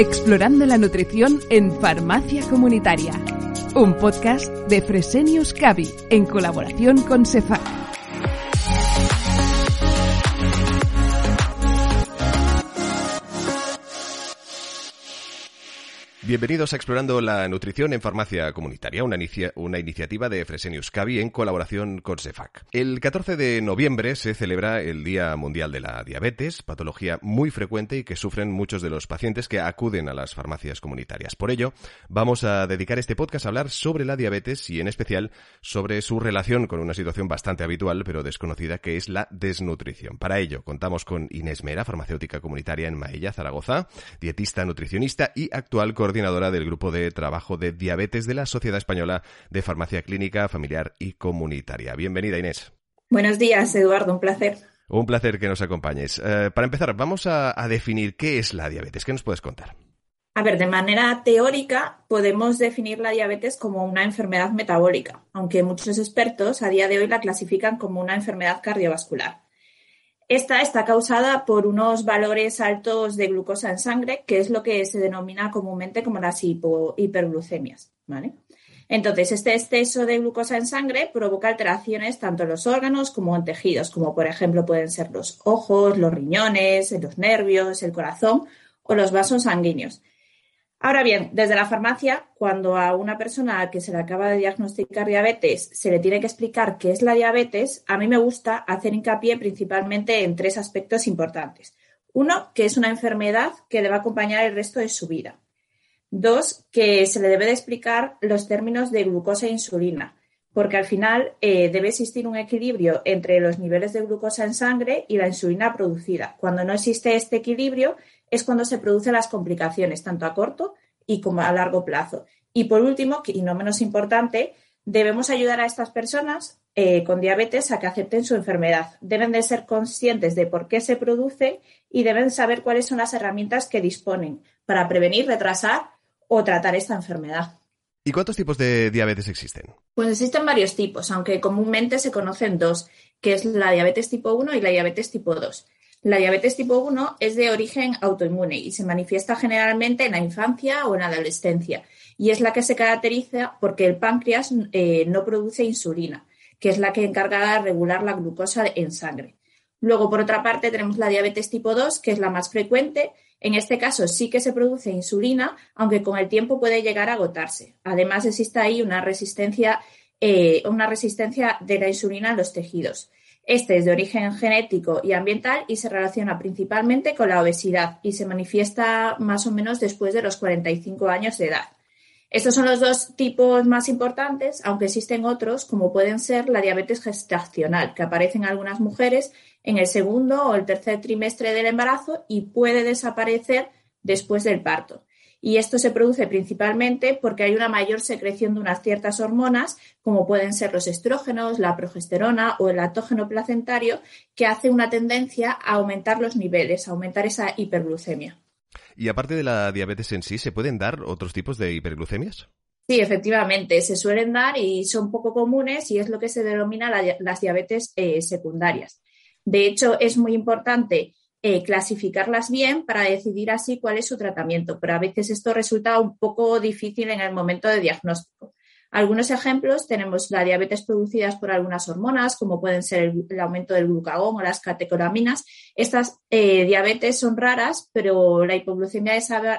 Explorando la nutrición en Farmacia Comunitaria. Un podcast de Fresenius Cavi en colaboración con Cefac. Bienvenidos a Explorando la Nutrición en Farmacia Comunitaria, una, iniciativa de Fresenius Cavi en colaboración con CEFAC. El 14 de noviembre se celebra el Día Mundial de la Diabetes, patología muy frecuente y que sufren muchos de los pacientes que acuden a las farmacias comunitarias. Por ello, vamos a dedicar este podcast a hablar sobre la diabetes y en especial sobre su relación con una situación bastante habitual pero desconocida que es la desnutrición. Para ello, contamos con Inés Mera, farmacéutica comunitaria en Maella, Zaragoza, dietista nutricionista y actual coordinadora del Grupo de Trabajo de Diabetes de la Sociedad Española de Farmacia Clínica, Familiar y Comunitaria. Bienvenida, Inés. Buenos días, Eduardo, un placer. Un placer que nos acompañes. Eh, para empezar, vamos a, a definir qué es la diabetes. ¿Qué nos puedes contar? A ver, de manera teórica podemos definir la diabetes como una enfermedad metabólica, aunque muchos expertos a día de hoy la clasifican como una enfermedad cardiovascular. Esta está causada por unos valores altos de glucosa en sangre, que es lo que se denomina comúnmente como las hiperglucemias. Entonces, este exceso de glucosa en sangre provoca alteraciones tanto en los órganos como en tejidos, como por ejemplo pueden ser los ojos, los riñones, los nervios, el corazón o los vasos sanguíneos. Ahora bien, desde la farmacia, cuando a una persona que se le acaba de diagnosticar diabetes se le tiene que explicar qué es la diabetes, a mí me gusta hacer hincapié principalmente en tres aspectos importantes. Uno, que es una enfermedad que le va a acompañar el resto de su vida. Dos, que se le debe de explicar los términos de glucosa e insulina, porque al final eh, debe existir un equilibrio entre los niveles de glucosa en sangre y la insulina producida. Cuando no existe este equilibrio, es cuando se producen las complicaciones, tanto a corto y como a largo plazo. Y por último, y no menos importante, debemos ayudar a estas personas eh, con diabetes a que acepten su enfermedad. Deben de ser conscientes de por qué se produce y deben saber cuáles son las herramientas que disponen para prevenir, retrasar o tratar esta enfermedad. ¿Y cuántos tipos de diabetes existen? Pues existen varios tipos, aunque comúnmente se conocen dos, que es la diabetes tipo 1 y la diabetes tipo 2. La diabetes tipo 1 es de origen autoinmune y se manifiesta generalmente en la infancia o en la adolescencia y es la que se caracteriza porque el páncreas eh, no produce insulina, que es la que encarga de regular la glucosa en sangre. Luego, por otra parte, tenemos la diabetes tipo 2, que es la más frecuente. En este caso sí que se produce insulina, aunque con el tiempo puede llegar a agotarse. Además, existe ahí una resistencia, eh, una resistencia de la insulina en los tejidos. Este es de origen genético y ambiental y se relaciona principalmente con la obesidad y se manifiesta más o menos después de los 45 años de edad. Estos son los dos tipos más importantes, aunque existen otros, como pueden ser la diabetes gestacional, que aparece en algunas mujeres en el segundo o el tercer trimestre del embarazo y puede desaparecer después del parto. Y esto se produce principalmente porque hay una mayor secreción de unas ciertas hormonas, como pueden ser los estrógenos, la progesterona o el latógeno placentario, que hace una tendencia a aumentar los niveles, a aumentar esa hiperglucemia. Y aparte de la diabetes en sí, ¿se pueden dar otros tipos de hiperglucemias? Sí, efectivamente, se suelen dar y son poco comunes y es lo que se denomina las diabetes eh, secundarias. De hecho, es muy importante eh, clasificarlas bien para decidir así cuál es su tratamiento, pero a veces esto resulta un poco difícil en el momento de diagnóstico. Algunos ejemplos tenemos la diabetes producidas por algunas hormonas, como pueden ser el, aumento del glucagón o las catecolaminas. Estas eh, diabetes son raras, pero la hipoglucemia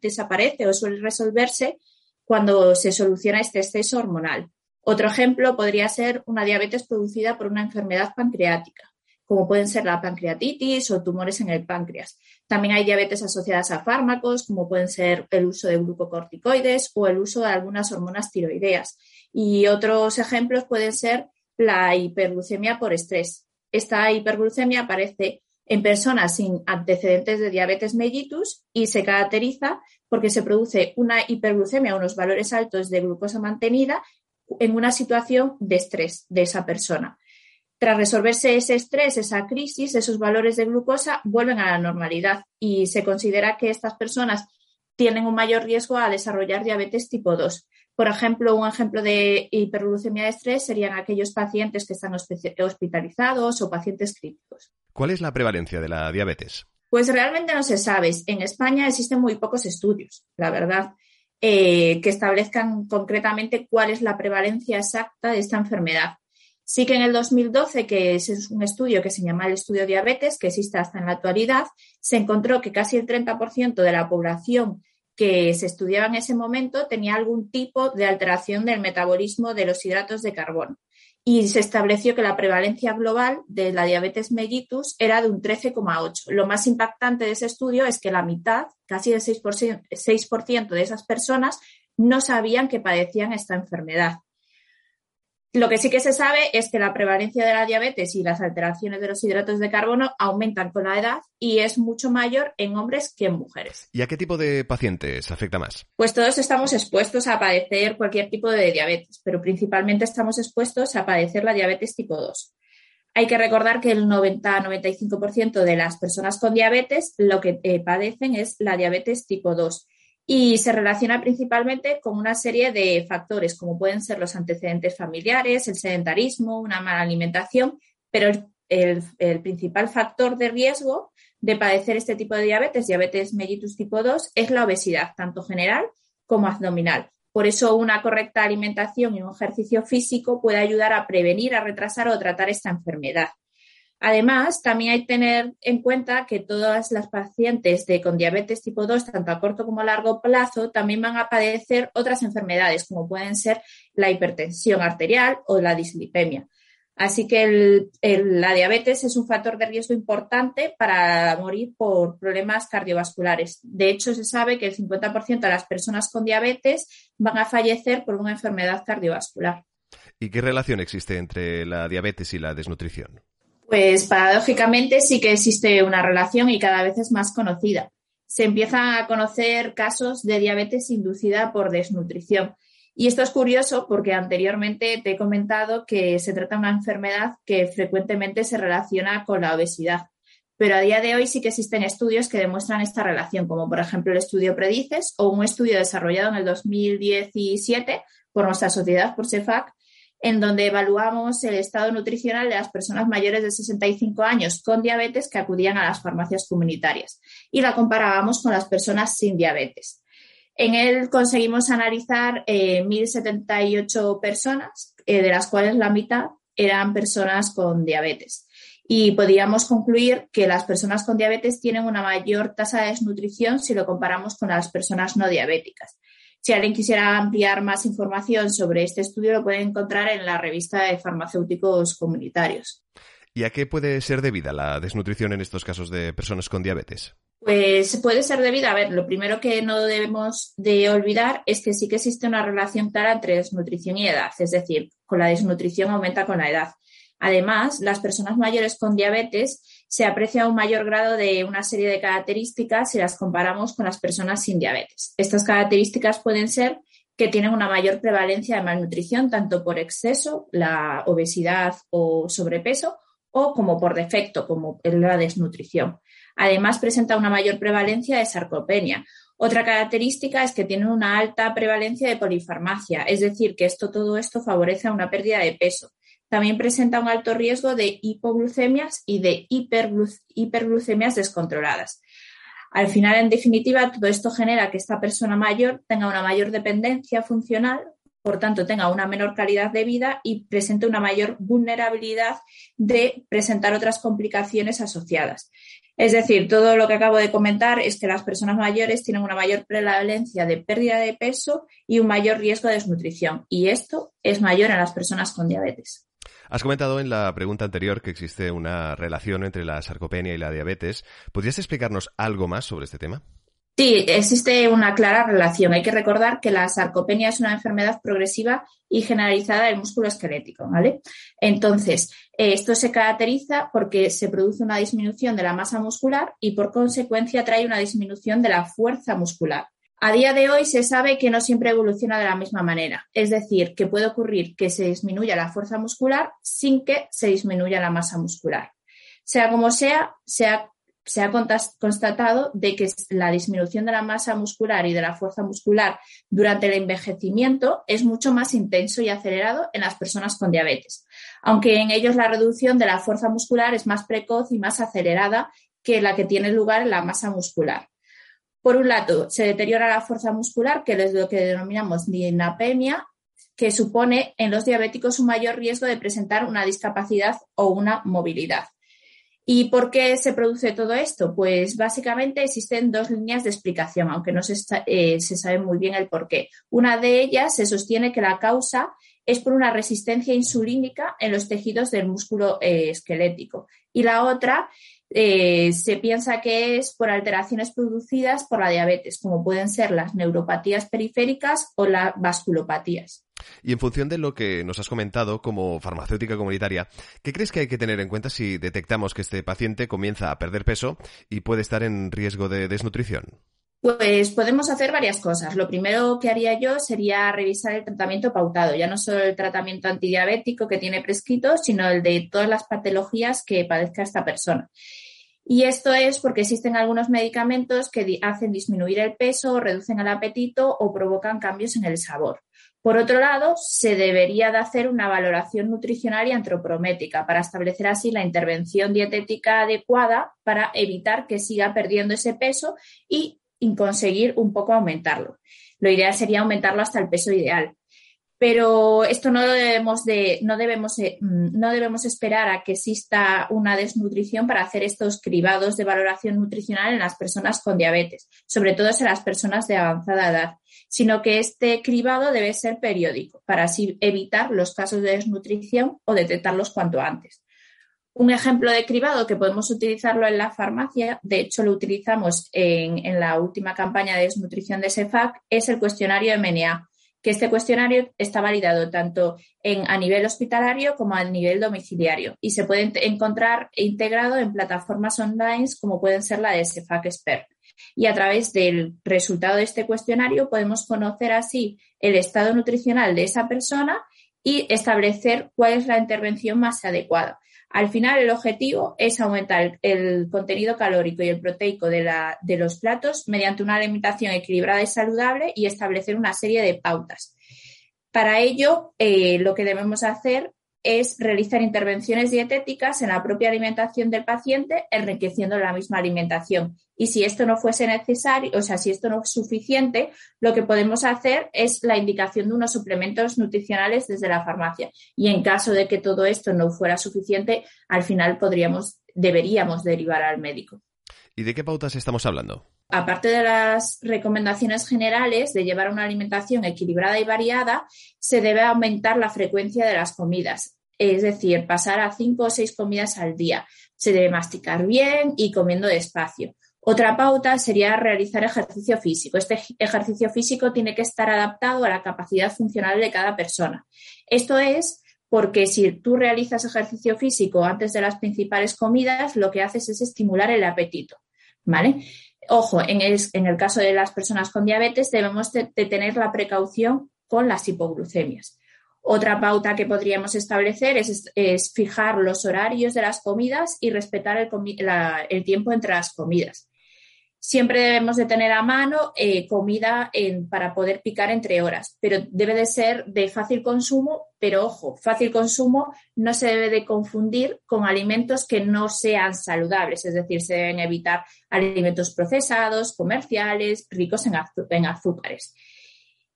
desaparece o suele resolverse cuando se soluciona este exceso hormonal. Otro ejemplo podría ser una diabetes producida por una enfermedad pancreática como pueden ser la pancreatitis o tumores en el páncreas. También hay diabetes asociadas a fármacos, como pueden ser el uso de glucocorticoides o el uso de algunas hormonas tiroideas. Y otros ejemplos pueden ser la hiperglucemia por estrés. Esta hiperglucemia aparece en personas sin antecedentes de diabetes mellitus y se caracteriza porque se produce una hiperglucemia, unos valores altos de glucosa mantenida en una situación de estrés de esa persona. Tras resolverse ese estrés, esa crisis, esos valores de glucosa vuelven a la normalidad y se considera que estas personas tienen un mayor riesgo a desarrollar diabetes tipo 2. Por ejemplo, un ejemplo de hiperglucemia de estrés serían aquellos pacientes que están hospitalizados o pacientes críticos. ¿Cuál es la prevalencia de la diabetes? Pues realmente no se sabe. En España existen muy pocos estudios, la verdad, eh, que establezcan concretamente cuál es la prevalencia exacta de esta enfermedad. Sí que en el 2012, que es un estudio que se llama el estudio diabetes, que existe hasta en la actualidad, se encontró que casi el 30% de la población que se estudiaba en ese momento tenía algún tipo de alteración del metabolismo de los hidratos de carbono. Y se estableció que la prevalencia global de la diabetes mellitus era de un 13,8. Lo más impactante de ese estudio es que la mitad, casi el 6%, 6 de esas personas, no sabían que padecían esta enfermedad. Lo que sí que se sabe es que la prevalencia de la diabetes y las alteraciones de los hidratos de carbono aumentan con la edad y es mucho mayor en hombres que en mujeres. ¿Y a qué tipo de pacientes afecta más? Pues todos estamos expuestos a padecer cualquier tipo de diabetes, pero principalmente estamos expuestos a padecer la diabetes tipo 2. Hay que recordar que el 90-95% de las personas con diabetes lo que eh, padecen es la diabetes tipo 2 y se relaciona principalmente con una serie de factores, como pueden ser los antecedentes familiares, el sedentarismo, una mala alimentación, pero el, principal factor de riesgo de padecer este tipo de diabetes, diabetes mellitus tipo 2, es la obesidad, tanto general como abdominal. Por eso una correcta alimentación y un ejercicio físico puede ayudar a prevenir, a retrasar o tratar esta enfermedad. Además, también hay que tener en cuenta que todas las pacientes de, con diabetes tipo 2, tanto a corto como a largo plazo, también van a padecer otras enfermedades, como pueden ser la hipertensión arterial o la dislipemia. Así que la diabetes es un factor de riesgo importante para morir por problemas cardiovasculares. De hecho, se sabe que el 50% de las personas con diabetes van a fallecer por una enfermedad cardiovascular. ¿Y qué relación existe entre la diabetes y la desnutrición? Pues paradójicamente sí que existe una relación y cada vez es más conocida. Se empiezan a conocer casos de diabetes inducida por desnutrición. Y esto es curioso porque anteriormente te he comentado que se trata de una enfermedad que frecuentemente se relaciona con la obesidad. Pero a día de hoy sí que existen estudios que demuestran esta relación, como por ejemplo el estudio Predices o un estudio desarrollado en el 2017 por nuestra sociedad, por CEFAC, en donde evaluamos el estado nutricional de las personas mayores de 65 años con diabetes que acudían a las farmacias comunitarias y la comparábamos con las personas sin diabetes. En él conseguimos analizar 1.078 eh, personas, eh, de las cuales la mitad eran personas con diabetes. Y podíamos concluir que las personas con diabetes tienen una mayor tasa de desnutrición si lo comparamos con las personas no diabéticas. Si alguien quisiera ampliar más información sobre este estudio, lo puede encontrar en la revista de farmacéuticos comunitarios. ¿Y a qué puede ser debida la desnutrición en estos casos de personas con diabetes? Pues puede ser debida, a ver, lo primero que no debemos de olvidar es que sí que existe una relación clara entre desnutrición y edad, es decir, con la desnutrición aumenta con la edad. Además, las personas mayores con diabetes se aprecia un mayor grado de una serie de características si las comparamos con las personas sin diabetes. Estas características pueden ser que tienen una mayor prevalencia de malnutrición, tanto por exceso, la obesidad o sobrepeso, o como por defecto, como la desnutrición. Además, presenta una mayor prevalencia de sarcopenia. Otra característica es que tienen una alta prevalencia de polifarmacia, es decir, que esto, todo esto favorece una pérdida de peso. También presenta un alto riesgo de hipoglucemias y de hiperglucemias descontroladas. Al final, en definitiva, todo esto genera que esta persona mayor tenga una mayor dependencia funcional, por tanto, tenga una menor calidad de vida y presente una mayor vulnerabilidad de presentar otras complicaciones asociadas. Es decir, todo lo que acabo de comentar es que las personas mayores tienen una mayor prevalencia de pérdida de peso y un mayor riesgo de desnutrición. Y esto es mayor en las personas con diabetes. Has comentado en la pregunta anterior que existe una relación entre la sarcopenia y la diabetes. ¿Podrías explicarnos algo más sobre este tema? Sí, existe una clara relación. Hay que recordar que la sarcopenia es una enfermedad progresiva y generalizada del músculo esquelético, ¿vale? Entonces, eh, esto se caracteriza porque se produce una disminución de la masa muscular y por consecuencia trae una disminución de la fuerza muscular. A día de hoy se sabe que no siempre evoluciona de la misma manera, es decir, que puede ocurrir que se disminuya la fuerza muscular sin que se disminuya la masa muscular. Sea como sea, se ha, constatado de que la disminución de la masa muscular y de la fuerza muscular durante el envejecimiento es mucho más intenso y acelerado en las personas con diabetes, aunque en ellos la reducción de la fuerza muscular es más precoz y más acelerada que la que tiene lugar en la masa muscular. Por un lado, se deteriora la fuerza muscular, que es lo que denominamos dinapemia, que supone en los diabéticos un mayor riesgo de presentar una discapacidad o una movilidad. ¿Y por qué se produce todo esto? Pues básicamente existen dos líneas de explicación, aunque no se, eh, sabe muy bien el por qué. Una de ellas se sostiene que la causa es por una resistencia insulínica en los tejidos del músculo eh, esquelético y la otra eh, se piensa que es por alteraciones producidas por la diabetes, como pueden ser las neuropatías periféricas o las vasculopatías. Y en función de lo que nos has comentado como farmacéutica comunitaria, ¿qué crees que hay que tener en cuenta si detectamos que este paciente comienza a perder peso y puede estar en riesgo de desnutrición? Pues podemos hacer varias cosas. Lo primero que haría yo sería revisar el tratamiento pautado, ya no solo el tratamiento antidiabético que tiene prescrito, sino el de todas las patologías que padezca esta persona. Y esto es porque existen algunos medicamentos que hacen disminuir el peso, reducen el apetito o provocan cambios en el sabor. Por otro lado, se debería de hacer una valoración nutricional y antropométrica para establecer así la intervención dietética adecuada para evitar que siga perdiendo ese peso y conseguir un poco aumentarlo. Lo ideal sería aumentarlo hasta el peso ideal. Pero esto no debemos de, no debemos, mm, no debemos esperar a que exista una desnutrición para hacer estos cribados de valoración nutricional en las personas con diabetes, sobre todo en las personas de avanzada edad, sino que este cribado debe ser periódico para así evitar los casos de desnutrición o detectarlos cuanto antes. Un ejemplo de cribado que podemos utilizarlo en la farmacia, de hecho lo utilizamos en, la última campaña de desnutrición de SEFAC, es el cuestionario MNA, que este cuestionario está validado tanto en, a nivel hospitalario como a nivel domiciliario y se puede encontrar integrado en plataformas online como pueden ser la de SEFAC Expert. Y a través del resultado de este cuestionario podemos conocer así el estado nutricional de esa persona y establecer cuál es la intervención más adecuada. Al final, el objetivo es aumentar el, contenido calórico y el proteico de, los platos mediante una alimentación equilibrada y saludable y establecer una serie de pautas. Para ello, eh, lo que debemos hacer es realizar intervenciones dietéticas en la propia alimentación del paciente, enriqueciendo la misma alimentación. Y si esto no fuese necesario, o sea, si esto no es suficiente, lo que podemos hacer es la indicación de unos suplementos nutricionales desde la farmacia. Y en caso de que todo esto no fuera suficiente, al final podríamos, deberíamos derivar al médico. ¿Y de qué pautas estamos hablando? Aparte de las recomendaciones generales de llevar una alimentación equilibrada y variada, se debe aumentar la frecuencia de las comidas, es decir, pasar a cinco o seis comidas al día. Se debe masticar bien y comiendo despacio. Otra pauta sería realizar ejercicio físico. Este ejercicio físico tiene que estar adaptado a la capacidad funcional de cada persona. Esto es porque si tú realizas ejercicio físico antes de las principales comidas, lo que haces es estimular el apetito. ¿Vale? Ojo, en el, caso de las personas con diabetes debemos de, tener la precaución con las hipoglucemias. Otra pauta que podríamos establecer es, fijar los horarios de las comidas y respetar el tiempo entre las comidas. Siempre debemos de tener a mano eh, comida para poder picar entre horas, pero debe de ser de fácil consumo, pero ojo, fácil consumo no se debe de confundir con alimentos que no sean saludables, es decir, se deben evitar alimentos procesados, comerciales, ricos en, en azúcares.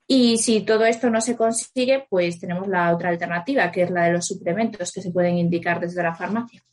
Y si todo esto no se consigue, pues tenemos la otra alternativa, que es la de los suplementos que se pueden indicar desde la farmacia.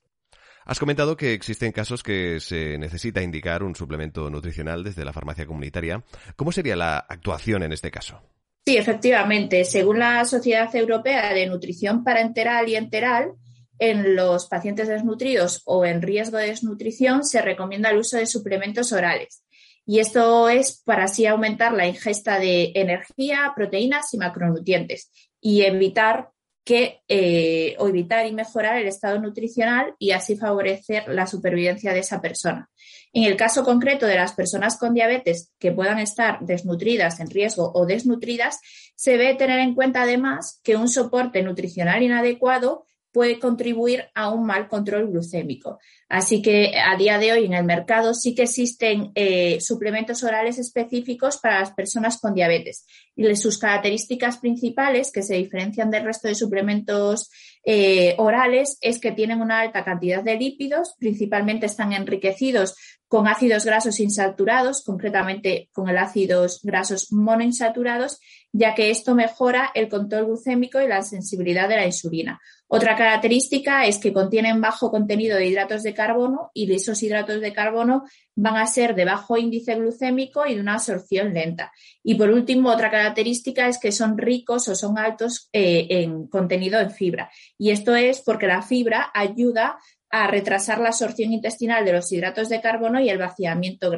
Has comentado que existen casos que se necesita indicar un suplemento nutricional desde la farmacia comunitaria. ¿Cómo sería la actuación en este caso? Sí, efectivamente. Según la Sociedad Europea de Nutrición Parenteral y Enteral, en los pacientes desnutridos o en riesgo de desnutrición se recomienda el uso de suplementos orales. Y esto es para así aumentar la ingesta de energía, proteínas y macronutrientes y evitar que eh, o evitar y mejorar el estado nutricional y así favorecer la supervivencia de esa persona. En el caso concreto de las personas con diabetes que puedan estar desnutridas, en riesgo o desnutridas, se debe tener en cuenta además que un soporte nutricional inadecuado puede contribuir a un mal control glucémico. Así que a día de hoy en el mercado sí que existen eh, suplementos orales específicos para las personas con diabetes. Y sus características principales, que se diferencian del resto de suplementos eh, orales, es que tienen una alta cantidad de lípidos, principalmente están enriquecidos con ácidos grasos insaturados, concretamente con el ácidos grasos monoinsaturados, ya que esto mejora el control glucémico y la sensibilidad de la insulina. Otra característica es que contienen bajo contenido de hidratos de carbono y esos hidratos de carbono van a ser de bajo índice glucémico y de una absorción lenta. Y por último, otra característica es que son ricos o son altos eh, en contenido en fibra. Y esto es porque la fibra ayuda a retrasar la absorción intestinal de los hidratos de carbono y el vaciamiento,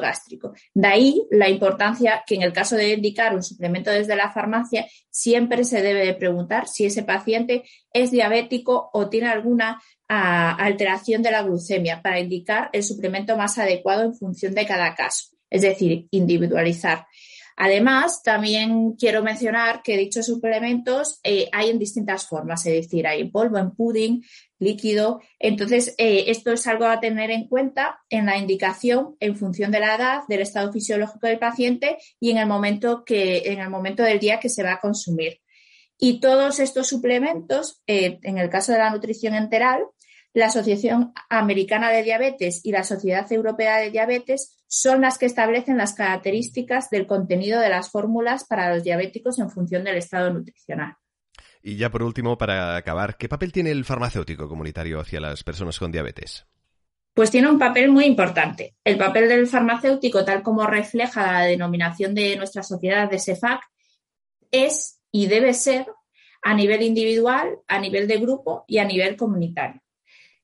gástrico. De ahí la importancia que en el caso de indicar un suplemento desde la farmacia, siempre se debe de preguntar si ese paciente es diabético o tiene alguna ah, alteración de la glucemia para indicar el suplemento más adecuado en función de cada caso, es decir, individualizar. Además, también quiero mencionar que dichos suplementos eh, hay en distintas formas, es decir, hay en polvo, en pudding, líquido. Entonces, eh, esto es algo a tener en cuenta en la indicación en función de la edad, del estado fisiológico del paciente y en el momento, que, en el momento del día que se va a consumir. Y todos estos suplementos, eh, en el caso de la nutrición enteral, la Asociación Americana de Diabetes y la Sociedad Europea de Diabetes son las que establecen las características del contenido de las fórmulas para los diabéticos en función del estado nutricional. Y ya por último, para acabar, ¿qué papel tiene el farmacéutico comunitario hacia las personas con diabetes? Pues tiene un papel muy importante. El papel del farmacéutico, tal como refleja la denominación de nuestra sociedad de SEFAC, es y debe ser a nivel individual, a nivel de grupo y a nivel comunitario.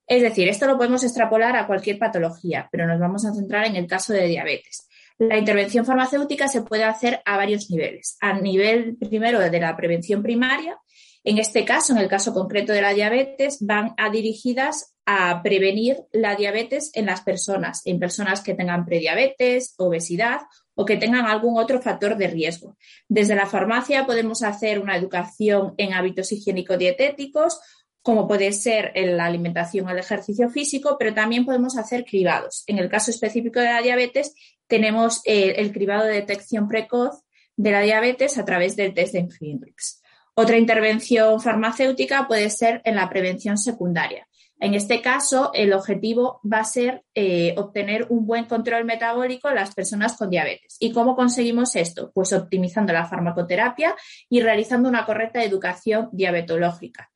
Es decir, esto lo podemos extrapolar a cualquier patología, pero nos vamos a centrar en el caso de diabetes. La intervención farmacéutica se puede hacer a varios niveles. A nivel primero de la prevención primaria, en este caso, en el caso concreto de la diabetes, van a dirigidas a prevenir la diabetes en las personas, en personas que tengan prediabetes, obesidad o que tengan algún otro factor de riesgo. Desde la farmacia podemos hacer una educación en hábitos higiénico-dietéticos como puede ser la alimentación o el ejercicio físico, pero también podemos hacer cribados. En el caso específico de la diabetes, tenemos eh, el cribado de detección precoz de la diabetes a través del test de Hendrix. Otra intervención farmacéutica puede ser en la prevención secundaria. En este caso, el objetivo va a ser eh, obtener un buen control metabólico en las personas con diabetes. ¿Y cómo conseguimos esto? Pues optimizando la farmacoterapia y realizando una correcta educación diabetológica.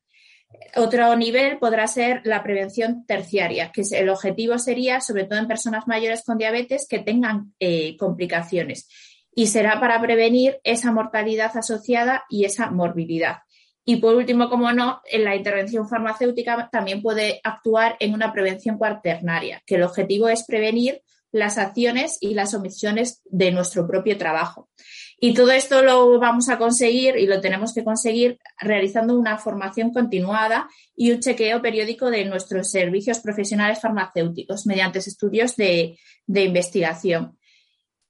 Otro nivel podrá ser la prevención terciaria, que el objetivo sería, sobre todo en personas mayores con diabetes, que tengan eh, complicaciones. Y será para prevenir esa mortalidad asociada y esa morbilidad. Y por último, como no, en la intervención farmacéutica también puede actuar en una prevención cuaternaria, que el objetivo es prevenir las acciones y las omisiones de nuestro propio trabajo. Y todo esto lo vamos a conseguir y lo tenemos que conseguir realizando una formación continuada y un chequeo periódico de nuestros servicios profesionales farmacéuticos mediante estudios de, de investigación.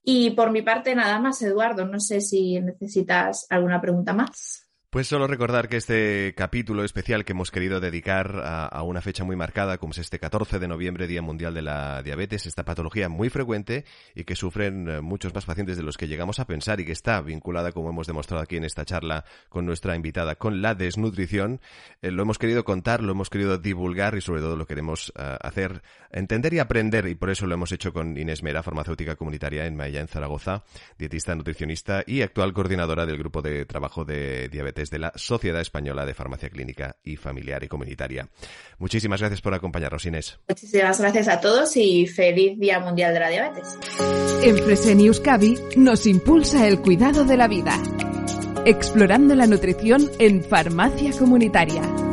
Y por mi parte, nada más, Eduardo. No sé si necesitas alguna pregunta más. Pues solo recordar que este capítulo especial que hemos querido dedicar a, una fecha muy marcada, como es este 14 de noviembre, Día Mundial de la Diabetes, esta patología muy frecuente y que sufren eh, muchos más pacientes de los que llegamos a pensar y que está vinculada, como hemos demostrado aquí en esta charla con nuestra invitada, con la desnutrición, eh, lo hemos querido contar, lo hemos querido divulgar y sobre todo lo queremos eh, hacer entender y aprender y por eso lo hemos hecho con Inés Mera, farmacéutica comunitaria en Maya, en Zaragoza, dietista, nutricionista y actual coordinadora del grupo de trabajo de diabetes desde la Sociedad Española de Farmacia Clínica y Familiar y Comunitaria. Muchísimas gracias por acompañarnos, Inés. Muchísimas gracias a todos y feliz Día Mundial de la Diabetes. En Fresenius Cavi nos impulsa el cuidado de la vida, explorando la nutrición en farmacia comunitaria.